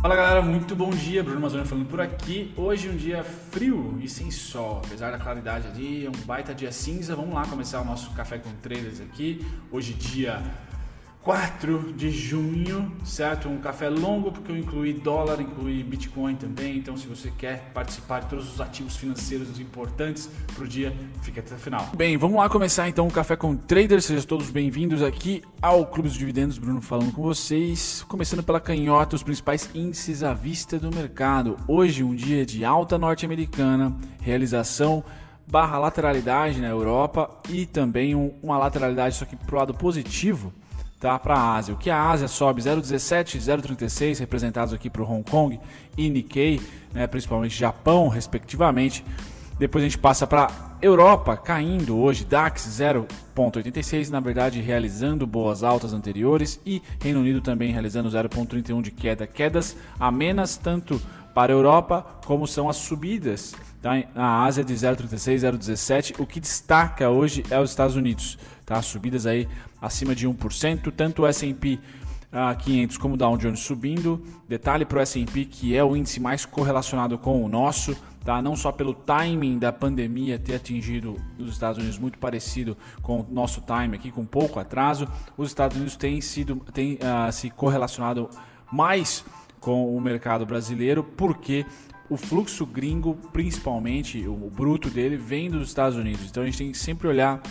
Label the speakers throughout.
Speaker 1: Fala galera, muito bom dia, Bruno Mazoni falando por aqui. Hoje um dia frio e sem sol, apesar da claridade ali, é um baita dia cinza. Vamos lá começar o nosso café com traders aqui. Hoje dia 4 de junho, certo? Um café longo porque eu incluí dólar, incluí Bitcoin também. Então, se você quer participar de todos os ativos financeiros importantes para o dia, fique até o final. Bem, vamos lá começar então o café com traders. Sejam todos bem-vindos aqui ao Clube dos Dividendos. Bruno falando com vocês. Começando pela canhota, os principais índices à vista do mercado. Hoje, um dia de alta norte-americana, realização barra lateralidade na Europa e também uma lateralidade, só que para o lado positivo tá, para a Ásia. O que a Ásia sobe 0,17 e 0,36, representados aqui o Hong Kong e Nikkei, né, principalmente Japão, respectivamente. Depois a gente passa para Europa, caindo hoje, DAX 0,86, na verdade realizando boas altas anteriores, e Reino Unido também realizando 0,31 de queda. Quedas amenas tanto para a Europa como são as subidas tá? na Ásia de 0,36, 0,17. O que destaca hoje é os Estados Unidos, tá? subidas aí acima de 1%, tanto o S&P uh, 500 como o Dow Jones subindo. Detalhe para o S&P que é o índice mais correlacionado com o nosso, tá? não só pelo timing da pandemia ter atingido os Estados Unidos muito parecido com o nosso time aqui, com pouco atraso, os Estados Unidos têm, sido, têm uh, se correlacionado mais com o mercado brasileiro, porque o fluxo gringo, principalmente o bruto dele, vem dos Estados Unidos. Então a gente tem que sempre olhar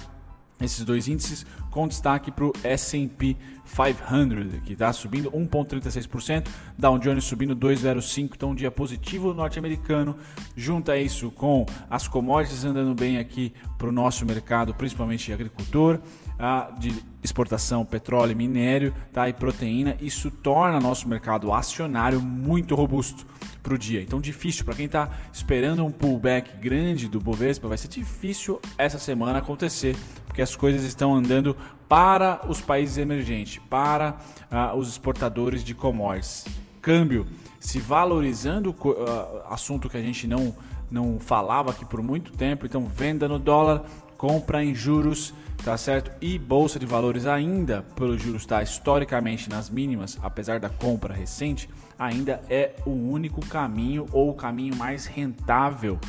Speaker 1: esses dois índices com destaque para o S&P 500, que está subindo 1,36%, Dow Jones subindo 2,05%, então um dia positivo norte-americano, junta isso com as commodities andando bem aqui para o nosso mercado, principalmente agricultor, ah, de exportação, petróleo, minério tá, e proteína, isso torna nosso mercado acionário muito robusto para o dia. Então, difícil para quem está esperando um pullback grande do Bovespa, vai ser difícil essa semana acontecer, porque as coisas estão andando para os países emergentes, para uh, os exportadores de commodities. Câmbio se valorizando, uh, assunto que a gente não, não falava aqui por muito tempo, então venda no dólar, compra em juros, tá certo? E bolsa de valores ainda, pelo juros estar tá historicamente nas mínimas, apesar da compra recente, ainda é o único caminho ou o caminho mais rentável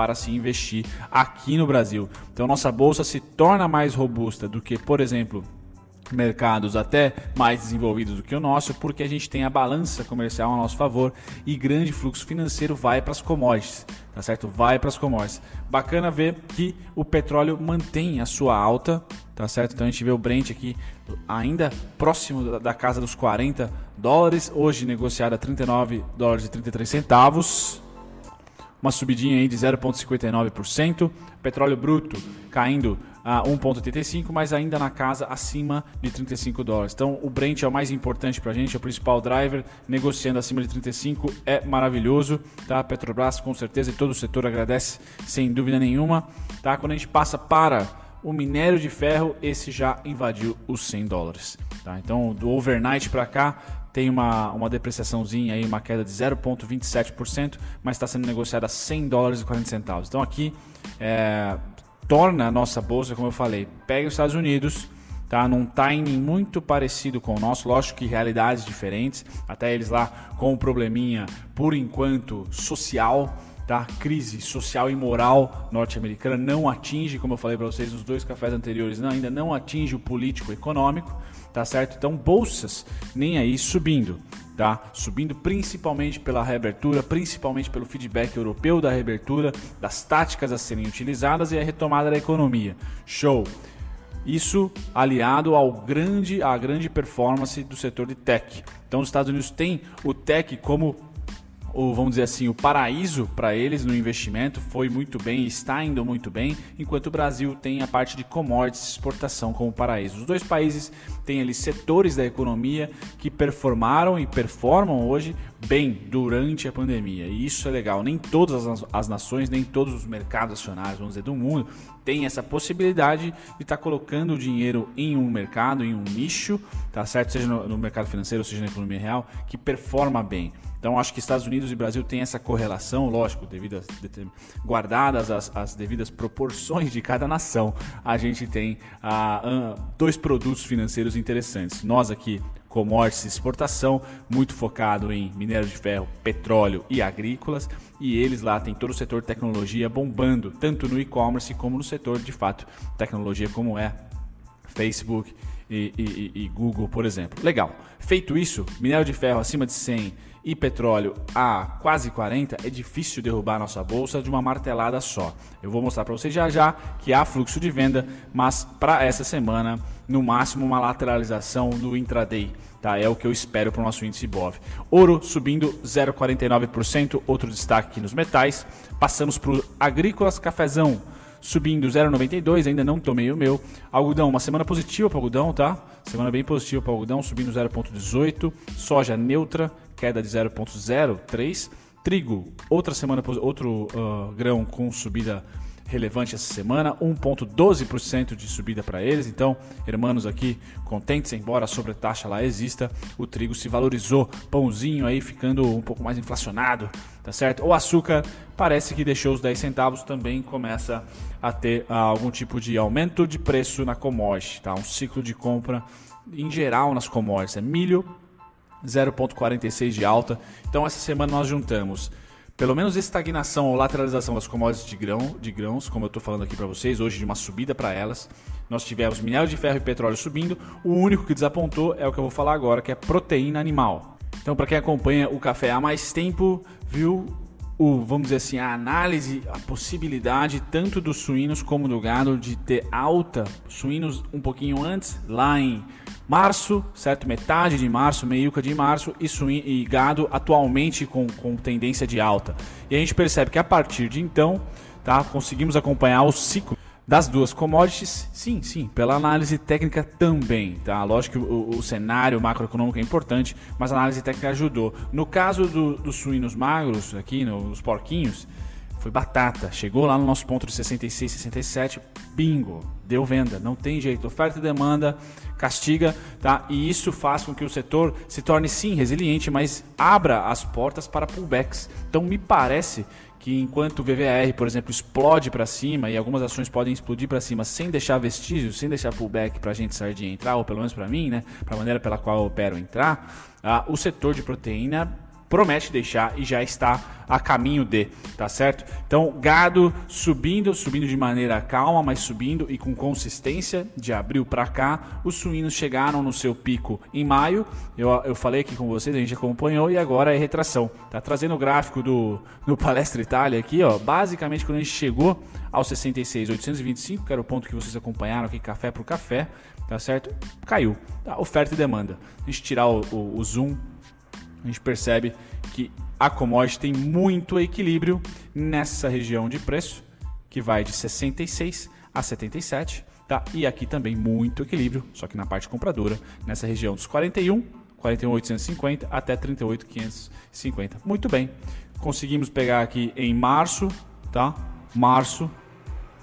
Speaker 1: para se investir aqui no Brasil. Então nossa bolsa se torna mais robusta do que, por exemplo, mercados até mais desenvolvidos do que o nosso, porque a gente tem a balança comercial a nosso favor e grande fluxo financeiro vai para as commodities, tá certo? Vai para as commodities. Bacana ver que o petróleo mantém a sua alta, tá certo? Então a gente vê o Brent aqui ainda próximo da casa dos 40 dólares, hoje negociado a 39 dólares e 33 centavos uma subidinha aí de 0,59%. Petróleo bruto caindo a 1,85, mas ainda na casa acima de 35 dólares. Então o Brent é o mais importante para a gente, é o principal driver, negociando acima de 35 é maravilhoso, tá? Petrobras com certeza e todo o setor agradece sem dúvida nenhuma, tá? Quando a gente passa para o minério de ferro, esse já invadiu os 100 dólares, tá? Então do overnight para cá tem uma, uma depreciaçãozinha aí, uma queda de 0,27%, mas está sendo negociada a 100 dólares e 40 centavos. Então aqui é, torna a nossa bolsa, como eu falei, pega os Estados Unidos, tá? Num timing muito parecido com o nosso, lógico que realidades diferentes, até eles lá com um probleminha, por enquanto, social, tá? Crise social e moral norte-americana não atinge, como eu falei para vocês nos dois cafés anteriores, não, ainda não atinge o político econômico, tá certo? Então bolsas nem aí subindo, tá? Subindo principalmente pela reabertura, principalmente pelo feedback europeu da reabertura, das táticas a serem utilizadas e a retomada da economia. Show. Isso aliado ao grande, à grande performance do setor de tech. Então, os Estados Unidos têm o tech como o, vamos dizer assim, o paraíso para eles no investimento foi muito bem, está indo muito bem, enquanto o Brasil tem a parte de commodities exportação como paraíso. Os dois países têm ali setores da economia que performaram e performam hoje bem durante a pandemia. E isso é legal. Nem todas as, nações, nem todos os mercados acionários, vamos dizer, do mundo têm essa possibilidade de estar tá colocando o dinheiro em um mercado, em um nicho, tá certo? Seja no, no mercado financeiro, seja na economia real, que performa bem. Então acho que Estados Unidos e Brasil têm essa correlação, lógico, devido guardadas as, as, devidas proporções de cada nação, a gente tem ah, dois produtos financeiros interessantes. Nós aqui commodities exportação, muito focado em minério de ferro, petróleo e agrícolas. E eles lá têm todo o setor tecnologia bombando, tanto no e-commerce como no setor de fato tecnologia, como é Facebook e, e, e, Google, por exemplo. Legal. Feito isso, minério de ferro acima de 100 e petróleo a quase 40, é difícil derrubar a nossa bolsa de uma martelada só. Eu vou mostrar para vocês já já que há fluxo de venda, mas para essa semana, no máximo uma lateralização do intraday. Tá, é o que eu espero para o nosso índice BOV. Ouro subindo 0,49%, outro destaque aqui nos metais. Passamos para o agrícolas cafezão subindo 0,92, ainda não tomei o meu. Algodão, uma semana positiva para algodão, tá? Semana bem positiva para algodão, subindo 0,18. Soja neutra, queda de 0,03. Trigo, outra semana, outro uh, grão com subida relevante essa semana, 1,12% de subida para eles. Então, hermanos aqui contentes, embora a sobretaxa lá exista, o trigo se valorizou, pãozinho aí ficando um pouco mais inflacionado, tá certo? O açúcar parece que deixou os 10 centavos, também começa a ter uh, algum tipo de aumento de preço na commodity, tá? Um ciclo de compra em geral nas commodities, é milho 0,46 de alta. Então essa semana nós juntamos pelo menos estagnação ou lateralização das commodities de, grão, de grãos, como eu estou falando aqui para vocês, hoje de uma subida para elas. Nós tivemos minério de ferro e petróleo subindo. O único que desapontou é o que eu vou falar agora, que é proteína animal. Então, para quem acompanha o café há mais tempo, viu o, vamos dizer assim, a análise, a possibilidade tanto dos suínos como do gado de ter alta, suínos um pouquinho antes, lá em março, certo? Metade de março, meiuca de março e, suíno, e gado atualmente com, com tendência de alta. E a gente percebe que a partir de então, tá, conseguimos acompanhar o ciclo das duas commodities, sim, sim, pela análise técnica também, tá? Lógico que o, o cenário macroeconômico é importante, mas a análise técnica ajudou. No caso do, dos suínos magros, aqui nos porquinhos, foi batata. Chegou lá no nosso ponto de 66, 67, bingo, deu venda. Não tem jeito. Oferta e demanda castiga, tá? E isso faz com que o setor se torne sim resiliente, mas abra as portas para pullbacks. Então me parece que enquanto o VVAR, por exemplo, explode para cima e algumas ações podem explodir para cima sem deixar vestígios, sem deixar pullback para a gente de entrar, ou pelo menos para mim, né, para a maneira pela qual eu opero entrar, ah, o setor de proteína promete deixar e já está a caminho de, tá certo? Então, gado subindo, subindo de maneira calma, mas subindo e com consistência de abril para cá. Os suínos chegaram no seu pico em maio. Eu, eu falei aqui com vocês, a gente acompanhou e agora é retração. Tá trazendo o gráfico do, do Palestra Itália aqui, ó. Basicamente, quando a gente chegou aos 66,825, que era o ponto que vocês acompanharam aqui, café por café, tá certo? Caiu. Tá? Oferta e demanda. A gente tirar o, o, o zoom a gente percebe que a commodity tem muito equilíbrio nessa região de preço, que vai de 66 a 77, tá? E aqui também muito equilíbrio, só que na parte compradora, nessa região dos 41, 41.850 até 38.550. Muito bem. Conseguimos pegar aqui em março, tá? Março,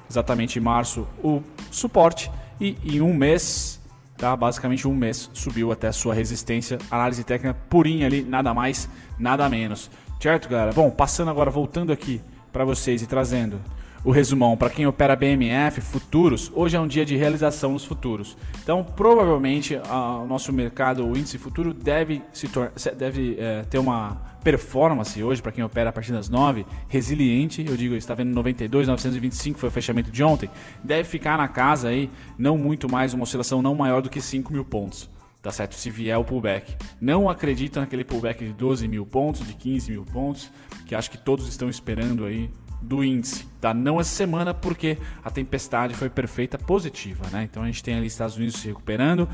Speaker 1: exatamente em março, o suporte e em um mês tá? Basicamente um mês subiu até a sua resistência. Análise técnica purinha ali, nada mais, nada menos. Certo, galera? Bom, passando agora, voltando aqui para vocês e trazendo o resumão para quem opera BMF, futuros, hoje é um dia de realização nos futuros. Então, provavelmente, o nosso mercado, o índice futuro, deve, se deve é, ter uma performance hoje, para quem opera a partir das 9, resiliente. Eu digo, está vendo 92, 925 foi o fechamento de ontem. Deve ficar na casa aí, não muito mais, uma oscilação não maior do que 5 mil pontos tá certo? Se vier o pullback. Não acredito naquele pullback de 12 mil pontos, de 15 mil pontos, que acho que todos estão esperando aí do índice, tá? Não essa semana porque a tempestade foi perfeita positiva, né? Então a gente tem ali Estados Unidos se recuperando,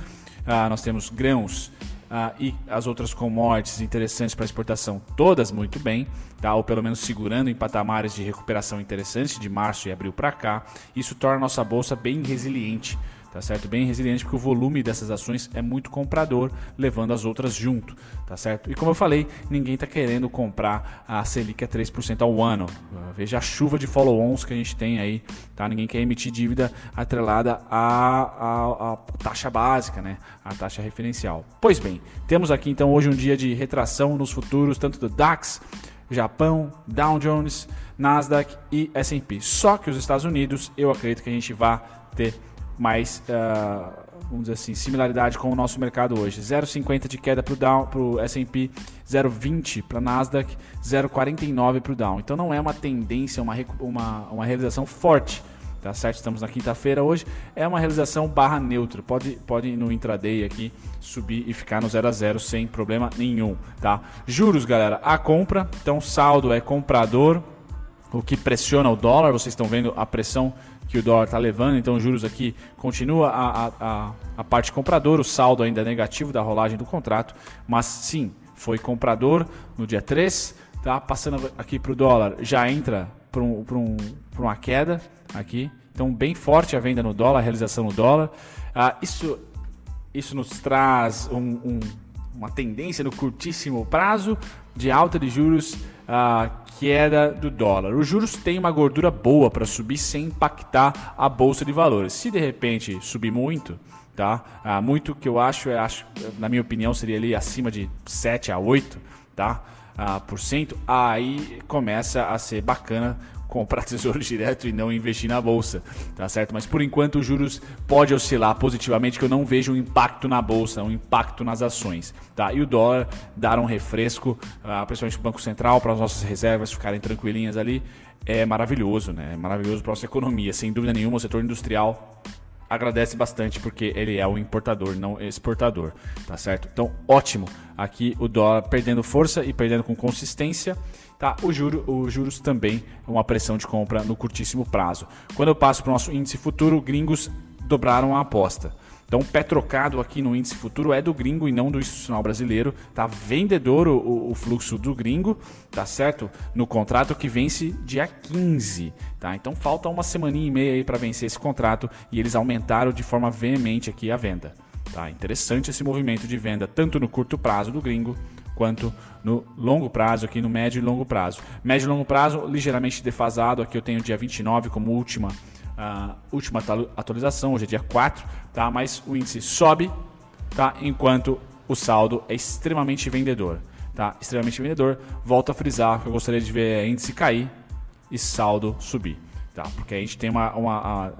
Speaker 1: ah, nós temos grãos ah, e as outras commodities interessantes para exportação, todas muito bem, tá? Ou pelo menos segurando em patamares de recuperação interessantes de março e abril para cá. Isso torna a nossa bolsa bem resiliente tá certo? Bem resiliente porque o volume dessas ações é muito comprador, levando as outras junto, tá certo? E como eu falei, ninguém está querendo comprar a Selic a 3% ao ano. Veja a chuva de follow-ons que a gente tem aí, tá? Ninguém quer emitir dívida atrelada à, à, à taxa básica, né? A taxa referencial. Pois bem, temos aqui então hoje um dia de retração nos futuros, tanto do DAX, Japão, Dow Jones, Nasdaq e S&P. Só que os Estados Unidos, eu acredito que a gente vai ter mais, uh, vamos dizer assim, similaridade com o nosso mercado hoje. 0,50 de queda para o S&P, 0,20 para Nasdaq, 0,49 para o Dow. Então não é uma tendência, uma, uma, uma realização forte. Tá certo? Estamos na quinta-feira hoje. É uma realização barra neutro. Pode, pode no intraday aqui subir e ficar no 0 a 0 sem problema nenhum. Tá? Juros, galera, a compra. Então saldo é comprador, o que pressiona o dólar. Vocês estão vendo a pressão que o dólar está levando, então juros aqui continua a, a, a, parte comprador, o saldo ainda é negativo da rolagem do contrato, mas sim, foi comprador no dia 3, tá? Passando aqui para o dólar, já entra para um, um, uma queda aqui, então bem forte a venda no dólar, a realização no dólar. Ah, isso, isso nos traz um, uma tendência no curtíssimo prazo de alta de juros a queda do dólar. Os juros têm uma gordura boa para subir sem impactar a bolsa de valores. Se de repente subir muito, tá? Ah, muito que eu acho, eu acho, na minha opinião, seria ali acima de 7 a 8, tá? Ah, por cento, aí começa a ser bacana comprar tesouro direto e não investir na bolsa, tá certo? Mas por enquanto os juros pode oscilar positivamente, que eu não vejo um impacto na bolsa, um impacto nas ações, tá? E o dólar dar um refresco, uh, principalmente o Banco Central, para as nossas reservas ficarem tranquilinhas ali, é maravilhoso, né? É maravilhoso para a nossa economia, sem dúvida nenhuma, o setor industrial agradece bastante porque ele é o importador, não exportador, tá certo? Então, ótimo. Aqui o dólar perdendo força e perdendo com consistência. Tá? O juro, os juros também uma pressão de compra no curtíssimo prazo. Quando eu passo para o nosso índice futuro, gringos dobraram a aposta. Então, pé trocado aqui no índice futuro é do gringo e não do institucional brasileiro. Tá vendedor o, o, fluxo do gringo, tá certo? No contrato que vence dia 15, tá? Então, falta uma semaninha e meia aí para vencer esse contrato e eles aumentaram de forma veemente aqui a venda. Tá? Interessante esse movimento de venda tanto no curto prazo do gringo quanto no longo prazo, aqui no médio e longo prazo. Médio e longo prazo, ligeiramente defasado, aqui eu tenho dia 29 como última, última atualização, hoje é dia 4, tá? mas o índice sobe, tá? enquanto o saldo é extremamente vendedor. Tá? Extremamente vendedor, volto a frisar que eu gostaria de ver índice cair e saldo subir. Tá? Porque a gente tem uma, uma, uma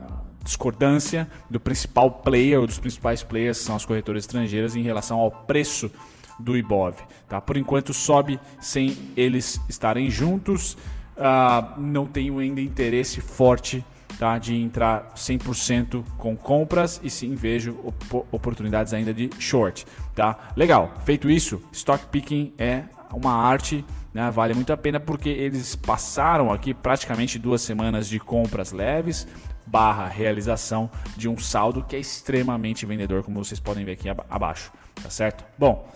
Speaker 1: discordância do principal player, ou dos principais players, que são as corretoras estrangeiras, em relação ao preço do Ibov. Tá? Por enquanto sobe sem eles estarem juntos. Uh, não tenho ainda interesse forte tá, de entrar 100% com compras e sim vejo op oportunidades ainda de short. Tá? Legal, feito isso, stock picking é uma arte, né? vale muito a pena porque eles passaram aqui praticamente duas semanas de compras leves barra realização de um saldo que é extremamente vendedor, como vocês podem ver aqui abaixo, tá certo? Bom,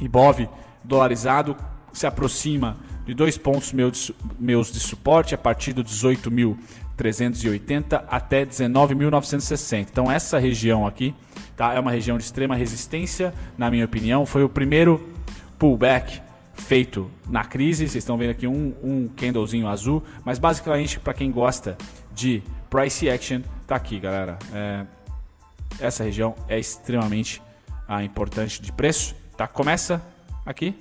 Speaker 1: Ibov dolarizado se aproxima de dois pontos meus, de suporte a partir do 18.380 até 19.960. Então essa região aqui tá, é uma região de extrema resistência, na minha opinião. Foi o primeiro pullback feito na crise. Vocês estão vendo aqui um, um candlezinho azul, mas basicamente para quem gosta de price action, tá aqui, galera. É, essa região é extremamente ah, importante de preço Tá? Começa aqui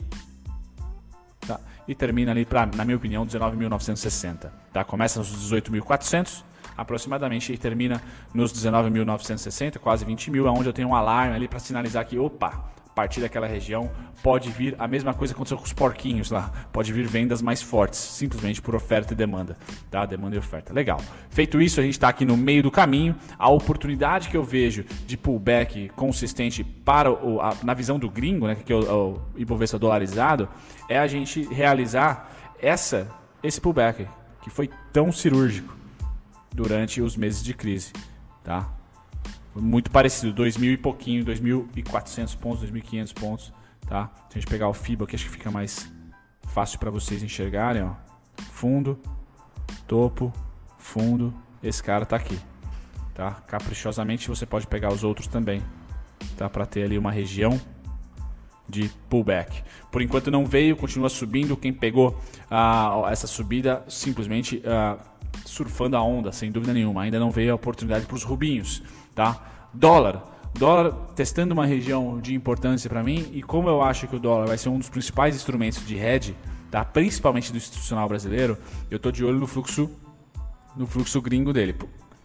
Speaker 1: tá? e termina ali, pra, na minha opinião, 19.960. Tá? Começa nos 18.400 aproximadamente e termina nos 19.960, quase 20 mil, onde eu tenho um alarme ali para sinalizar que, opa, partir daquela região, pode vir a mesma coisa que aconteceu com os porquinhos lá. Pode vir vendas mais fortes, simplesmente por oferta e demanda. Tá? Demanda e oferta. Legal. Feito isso, a gente está aqui no meio do caminho. A oportunidade que eu vejo de pullback consistente para o, a, na visão do gringo, né, que é o, o Ibovespa dolarizado, é a gente realizar essa, esse pullback que foi tão cirúrgico durante os meses de crise. Tá? muito parecido, 2.000 e pouquinho, 2.400 pontos, 2.500 pontos, tá? Se a gente pegar o FIBA, que acho que fica mais fácil para vocês enxergarem, ó. Fundo, topo, fundo, esse cara tá aqui, tá? Caprichosamente você pode pegar os outros também, tá? Para ter ali uma região de pullback. Por enquanto não veio, continua subindo. Quem pegou ah, essa subida simplesmente ah, surfando a onda, sem dúvida nenhuma. Ainda não veio a oportunidade para os rubinhos tá? Dólar. Dólar testando uma região de importância para mim e como eu acho que o dólar vai ser um dos principais instrumentos de hedge, tá? principalmente do institucional brasileiro, eu estou de olho no fluxo no fluxo gringo dele.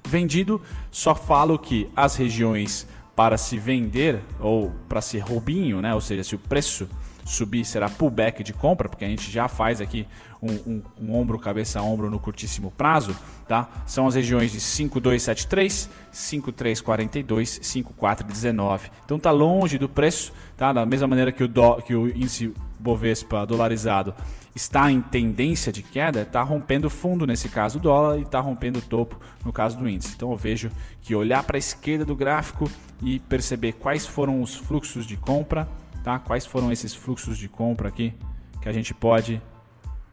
Speaker 1: vendido. Só falo que as regiões para se vender ou para ser roubinho, né? ou seja, se o preço subir será pullback de compra, porque a gente já faz aqui um, um, um, ombro, cabeça a ombro no curtíssimo prazo, tá? São as regiões de 5273, 5342, 5419. Então tá longe do preço, tá? Da mesma maneira que o, do, que o índice Bovespa dolarizado está em tendência de queda, está rompendo fundo nesse caso o dólar e está rompendo topo no caso do índice. Então eu vejo que olhar para a esquerda do gráfico e perceber quais foram os fluxos de compra tá? Quais foram esses fluxos de compra aqui que a gente pode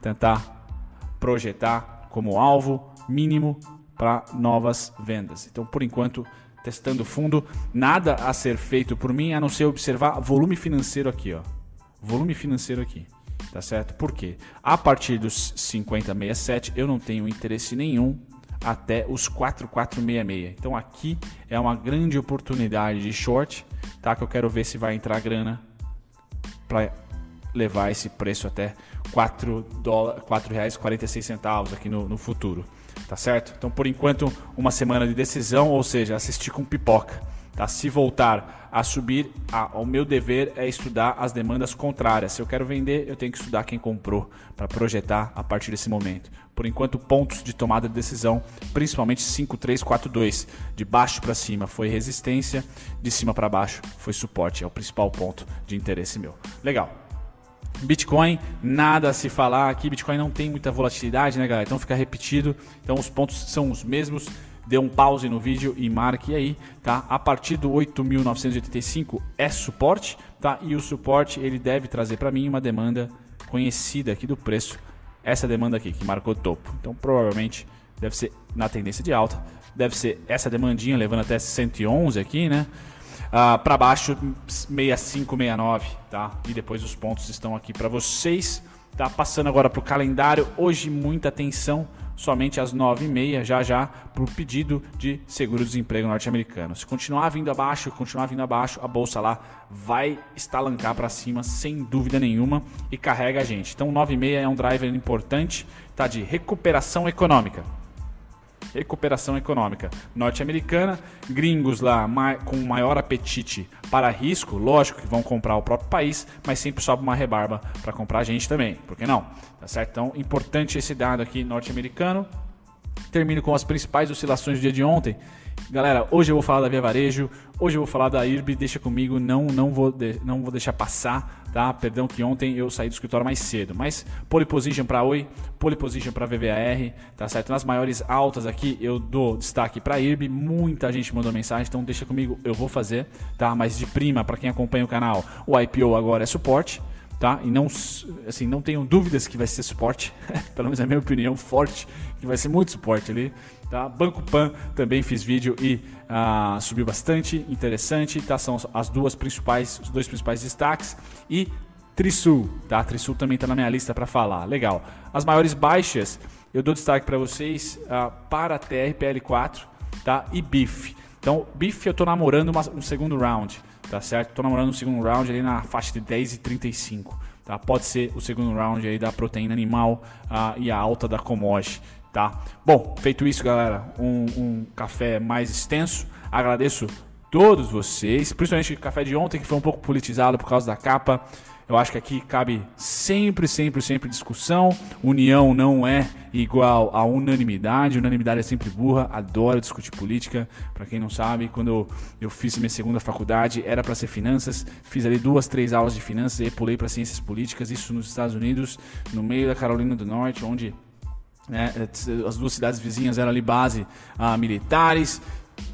Speaker 1: tentar projetar como alvo mínimo para novas vendas. Então, por enquanto, testando fundo, nada a ser feito por mim a não ser observar volume financeiro aqui, ó. Volume financeiro aqui, tá certo? Por quê? A partir dos 5067 eu não tenho interesse nenhum até os 4466. Então aqui é uma grande oportunidade de short, tá? Que eu quero ver se vai entrar grana para levar esse preço até R$ 4,46 aqui no, no futuro. Tá certo? Então, por enquanto, uma semana de decisão, ou seja, assistir com pipoca. Tá? Se voltar a subir, o meu dever é estudar as demandas contrárias. Se eu quero vender, eu tenho que estudar quem comprou para projetar a partir desse momento. Por enquanto, pontos de tomada de decisão, principalmente 5342, de baixo para cima foi resistência, de cima para baixo foi suporte, é o principal ponto de interesse meu. Legal. Bitcoin, nada a se falar aqui. Bitcoin não tem muita volatilidade, né, galera? Então fica repetido. Então os pontos são os mesmos dê um pause no vídeo e marque aí, tá? A partir do 8.985 é suporte, tá? E o suporte ele deve trazer para mim uma demanda conhecida aqui do preço, essa demanda aqui que marcou topo. Então provavelmente deve ser na tendência de alta, deve ser essa demandinha levando até 111 aqui, né? Ah, para baixo 65, 69, tá? E depois os pontos estão aqui para vocês. Tá passando agora para o calendário. Hoje muita atenção somente às 9h30, já já, para o pedido de seguro-desemprego norte-americano. Se continuar vindo abaixo, continuar vindo abaixo, a bolsa lá vai estalancar para cima sem dúvida nenhuma e carrega a gente. Então 9h30 é um driver importante, tá de recuperação econômica recuperação econômica norte-americana, gringos lá com maior apetite para risco, lógico que vão comprar o próprio país, mas sempre sobe uma rebarba para comprar a gente também, por que não? Tá certo? Então, importante esse dado aqui norte-americano. Termino com as principais oscilações do dia de ontem. Galera, hoje eu vou falar da Via Varejo, hoje eu vou falar da IRB, deixa comigo, não não vou, de, não vou deixar passar, tá? Perdão que ontem eu saí do escritório mais cedo, mas pole position para Oi, pole position para VVAR, tá certo? Nas maiores altas aqui eu dou destaque para IRB, muita gente mandou mensagem, então deixa comigo, eu vou fazer, tá? Mas de prima, para quem acompanha o canal, o IPO agora é suporte, tá? E não, assim, não tenho dúvidas que vai ser suporte, pelo menos é a minha opinião forte, que vai ser muito suporte ali, tá? Banco Pan também fiz vídeo e ah, subiu bastante, interessante, tá? São as duas principais, os dois principais destaques e Trisul, tá? Trisul também está na minha lista para falar, legal. As maiores baixas eu dou destaque para vocês ah, para a TRPL4, tá? E BIF. Então, BIF eu estou namorando uma, um segundo round tá certo? Tô namorando o segundo round ali na faixa de 10 e 35, tá? Pode ser o segundo round aí da proteína animal uh, e a alta da commodity, tá? Bom, feito isso, galera, um, um café mais extenso. Agradeço todos vocês, principalmente o café de ontem que foi um pouco politizado por causa da capa. Eu acho que aqui cabe sempre, sempre, sempre discussão. União não é igual a unanimidade. Unanimidade é sempre burra. Adoro discutir política. Para quem não sabe, quando eu fiz minha segunda faculdade, era para ser finanças. Fiz ali duas, três aulas de finanças e pulei para ciências políticas. Isso nos Estados Unidos, no meio da Carolina do Norte, onde né, as duas cidades vizinhas eram ali base ah, militares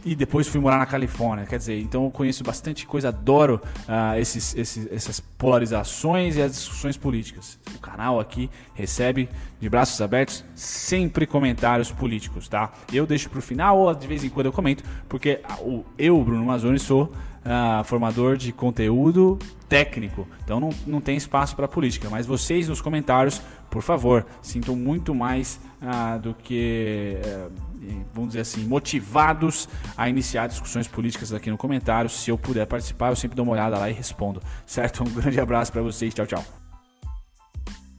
Speaker 1: e depois fui morar na Califórnia. Quer dizer, então eu conheço bastante coisa, adoro uh, esses, esses, essas polarizações e as discussões políticas. O canal aqui recebe de braços abertos sempre comentários políticos, tá? Eu deixo pro final ou de vez em quando eu comento, porque eu, Bruno Mazzoni, sou uh, formador de conteúdo técnico, então não, não tem espaço para política. Mas vocês nos comentários, por favor, sintam muito mais uh, do que. Vamos dizer assim, motivados a iniciar discussões políticas aqui no comentário. Se eu puder participar, eu sempre dou uma olhada lá e respondo. Certo? Um grande abraço para vocês. Tchau, tchau.